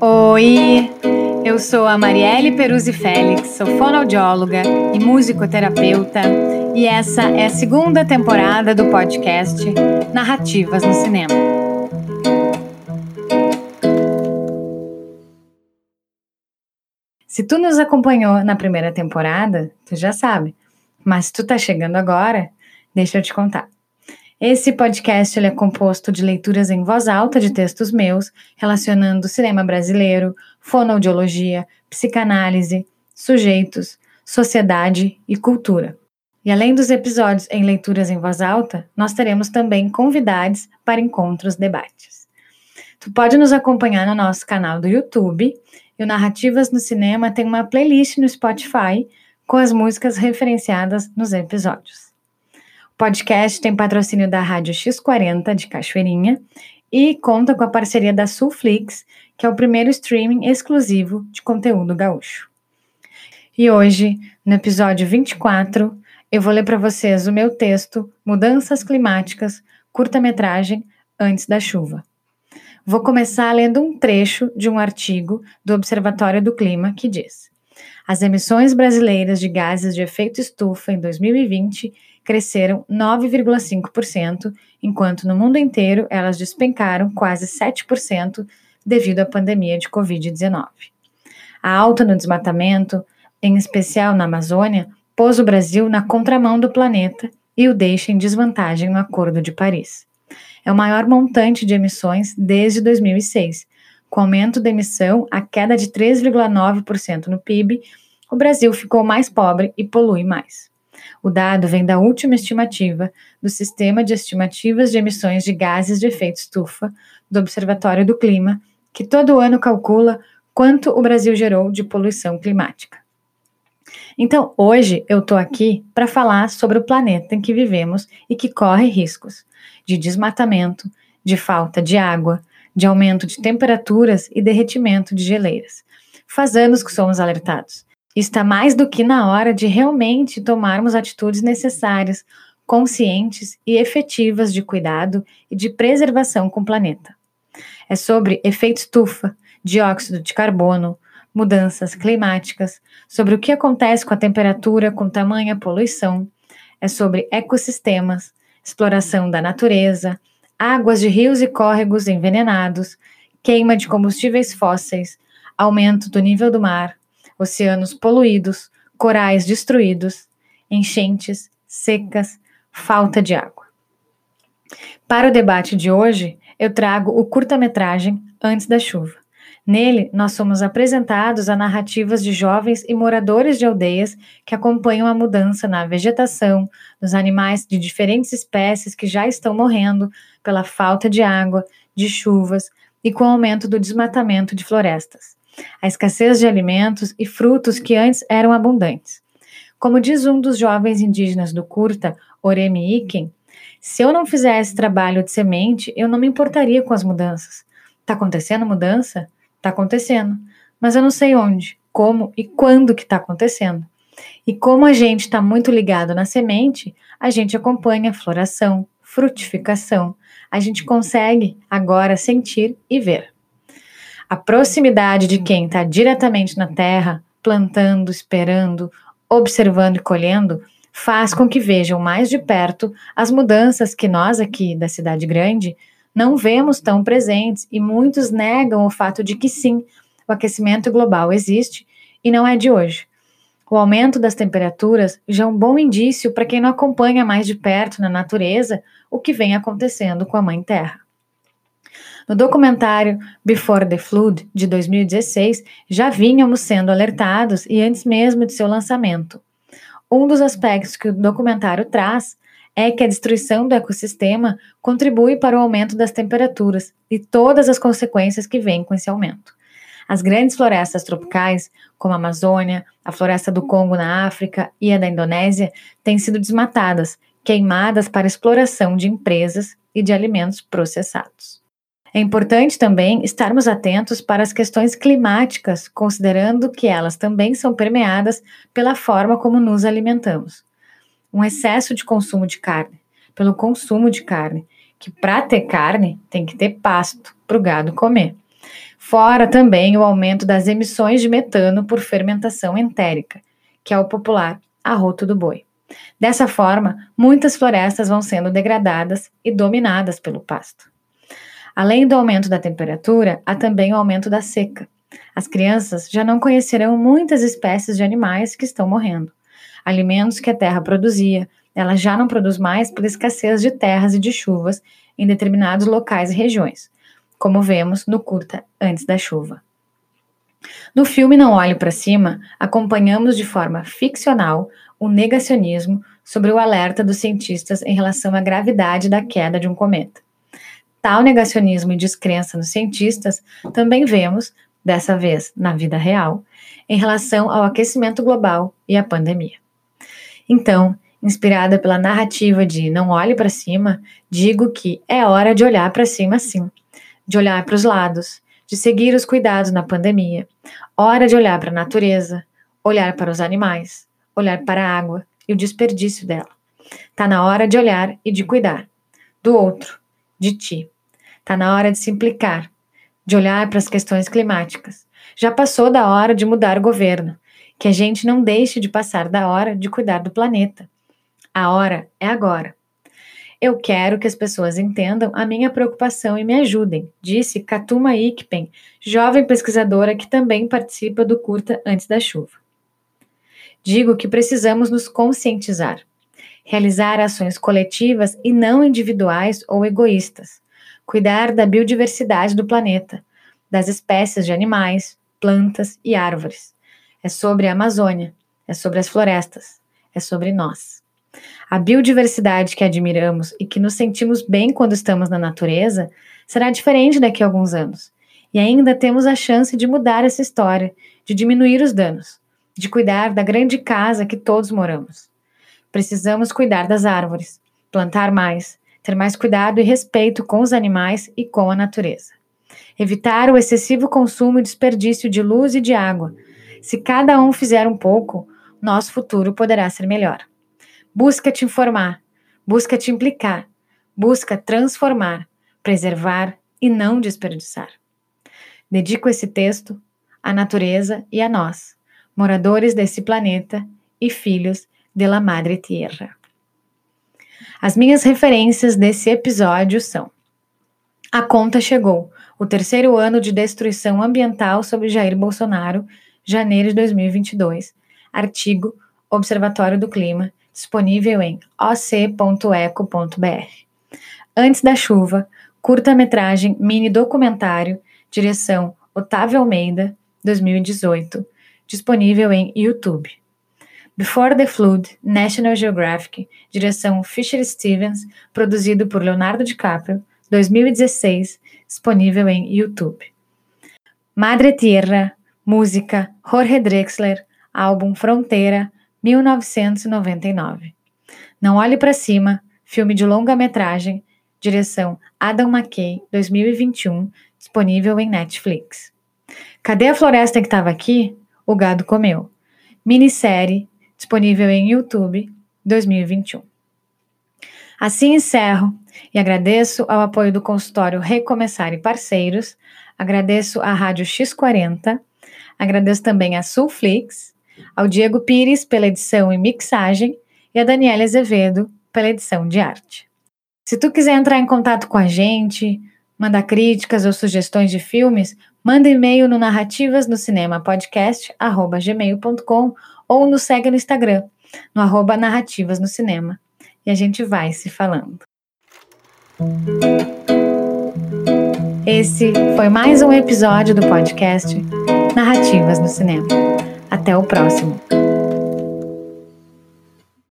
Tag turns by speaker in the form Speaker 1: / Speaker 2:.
Speaker 1: Oi, eu sou a Marielle Peruzzi Félix, sou fonoaudióloga e musicoterapeuta, e essa é a segunda temporada do podcast Narrativas no Cinema. Se tu nos acompanhou na primeira temporada, tu já sabe, mas se tu tá chegando agora, deixa eu te contar. Esse podcast é composto de leituras em voz alta de textos meus, relacionando cinema brasileiro, fonoaudiologia, psicanálise, sujeitos, sociedade e cultura. E além dos episódios em leituras em voz alta, nós teremos também convidados para encontros debates. Tu pode nos acompanhar no nosso canal do YouTube e o Narrativas no Cinema tem uma playlist no Spotify com as músicas referenciadas nos episódios. Podcast tem patrocínio da Rádio X40 de Cachoeirinha e conta com a parceria da Sulflix, que é o primeiro streaming exclusivo de conteúdo gaúcho. E hoje, no episódio 24, eu vou ler para vocês o meu texto Mudanças Climáticas, curta-metragem Antes da Chuva. Vou começar lendo um trecho de um artigo do Observatório do Clima que diz: As emissões brasileiras de gases de efeito estufa em 2020 cresceram 9,5%, enquanto no mundo inteiro elas despencaram quase 7% devido à pandemia de Covid-19. A alta no desmatamento, em especial na Amazônia, pôs o Brasil na contramão do planeta e o deixa em desvantagem no Acordo de Paris. É o maior montante de emissões desde 2006. Com aumento da emissão, a queda de 3,9% no PIB, o Brasil ficou mais pobre e polui mais. O dado vem da última estimativa do Sistema de Estimativas de Emissões de Gases de Efeito Estufa do Observatório do Clima, que todo ano calcula quanto o Brasil gerou de poluição climática. Então, hoje eu estou aqui para falar sobre o planeta em que vivemos e que corre riscos de desmatamento, de falta de água, de aumento de temperaturas e derretimento de geleiras. Faz anos que somos alertados Está mais do que na hora de realmente tomarmos atitudes necessárias, conscientes e efetivas de cuidado e de preservação com o planeta. É sobre efeito estufa, dióxido de carbono, mudanças climáticas, sobre o que acontece com a temperatura com tamanha poluição, é sobre ecossistemas, exploração da natureza, águas de rios e córregos envenenados, queima de combustíveis fósseis, aumento do nível do mar, oceanos poluídos, corais destruídos, enchentes, secas, falta de água. Para o debate de hoje, eu trago o curta-metragem Antes da Chuva. Nele, nós somos apresentados a narrativas de jovens e moradores de aldeias que acompanham a mudança na vegetação, dos animais de diferentes espécies que já estão morrendo pela falta de água, de chuvas e com o aumento do desmatamento de florestas a escassez de alimentos e frutos que antes eram abundantes. Como diz um dos jovens indígenas do Curta, Oremi Iken, se eu não fizesse trabalho de semente, eu não me importaria com as mudanças. Está acontecendo mudança? Está acontecendo. Mas eu não sei onde, como e quando que está acontecendo. E como a gente está muito ligado na semente, a gente acompanha a floração, frutificação. A gente consegue agora sentir e ver. A proximidade de quem está diretamente na terra, plantando, esperando, observando e colhendo, faz com que vejam mais de perto as mudanças que nós aqui da cidade grande não vemos tão presentes e muitos negam o fato de que sim, o aquecimento global existe e não é de hoje. O aumento das temperaturas já é um bom indício para quem não acompanha mais de perto na natureza o que vem acontecendo com a Mãe Terra. No documentário Before the Flood, de 2016, já vínhamos sendo alertados e antes mesmo de seu lançamento. Um dos aspectos que o documentário traz é que a destruição do ecossistema contribui para o aumento das temperaturas e todas as consequências que vêm com esse aumento. As grandes florestas tropicais, como a Amazônia, a floresta do Congo na África e a da Indonésia, têm sido desmatadas, queimadas para exploração de empresas e de alimentos processados. É importante também estarmos atentos para as questões climáticas, considerando que elas também são permeadas pela forma como nos alimentamos. Um excesso de consumo de carne, pelo consumo de carne, que para ter carne tem que ter pasto para o gado comer. Fora também o aumento das emissões de metano por fermentação entérica, que é o popular arroto do boi. Dessa forma, muitas florestas vão sendo degradadas e dominadas pelo pasto. Além do aumento da temperatura, há também o aumento da seca. As crianças já não conhecerão muitas espécies de animais que estão morrendo. Alimentos que a terra produzia, ela já não produz mais por escassez de terras e de chuvas em determinados locais e regiões, como vemos no curta Antes da Chuva. No filme Não Olhe para Cima, acompanhamos de forma ficcional o negacionismo sobre o alerta dos cientistas em relação à gravidade da queda de um cometa. Tal negacionismo e descrença nos cientistas também vemos, dessa vez na vida real, em relação ao aquecimento global e à pandemia. Então, inspirada pela narrativa de Não Olhe para Cima, digo que é hora de olhar para cima sim, de olhar para os lados, de seguir os cuidados na pandemia, hora de olhar para a natureza, olhar para os animais, olhar para a água e o desperdício dela. Tá na hora de olhar e de cuidar do outro, de ti. Tá na hora de se implicar, de olhar para as questões climáticas. Já passou da hora de mudar o governo, que a gente não deixe de passar da hora de cuidar do planeta. A hora é agora. Eu quero que as pessoas entendam a minha preocupação e me ajudem, disse Katuma Ikpen, jovem pesquisadora que também participa do curta Antes da Chuva. Digo que precisamos nos conscientizar, realizar ações coletivas e não individuais ou egoístas, cuidar da biodiversidade do planeta, das espécies de animais, plantas e árvores. É sobre a Amazônia, é sobre as florestas, é sobre nós. A biodiversidade que admiramos e que nos sentimos bem quando estamos na natureza será diferente daqui a alguns anos. E ainda temos a chance de mudar essa história, de diminuir os danos de cuidar da grande casa que todos moramos. Precisamos cuidar das árvores, plantar mais, ter mais cuidado e respeito com os animais e com a natureza. Evitar o excessivo consumo e desperdício de luz e de água. Se cada um fizer um pouco, nosso futuro poderá ser melhor. Busca te informar, busca te implicar, busca transformar, preservar e não desperdiçar. Dedico esse texto à natureza e a nós moradores desse planeta e filhos de la Madre Tierra. As minhas referências desse episódio são: A conta chegou, o terceiro ano de destruição ambiental sob Jair Bolsonaro, janeiro de 2022. Artigo Observatório do Clima, disponível em oc.eco.br. Antes da chuva, curta-metragem mini documentário, direção Otávio Almeida, 2018 disponível em YouTube. Before the Flood, National Geographic, direção Fisher Stevens, produzido por Leonardo DiCaprio, 2016, disponível em YouTube. Madre Tierra, música Jorge Drexler, álbum Fronteira, 1999. Não Olhe para Cima, filme de longa-metragem, direção Adam McKay, 2021, disponível em Netflix. Cadê a floresta que estava aqui? O Gado Comeu. Minissérie disponível em YouTube 2021. Assim encerro e agradeço ao apoio do consultório Recomeçar e parceiros, agradeço à Rádio X40, agradeço também à Sulflix, ao Diego Pires pela edição e mixagem e a Daniela Azevedo pela edição de arte. Se tu quiser entrar em contato com a gente, mandar críticas ou sugestões de filmes, manda e-mail no narrativas no cinema podcast ou nos segue no Instagram, no arroba narrativas no cinema. E a gente vai se falando. Esse foi mais um episódio do podcast Narrativas no Cinema. Até o próximo.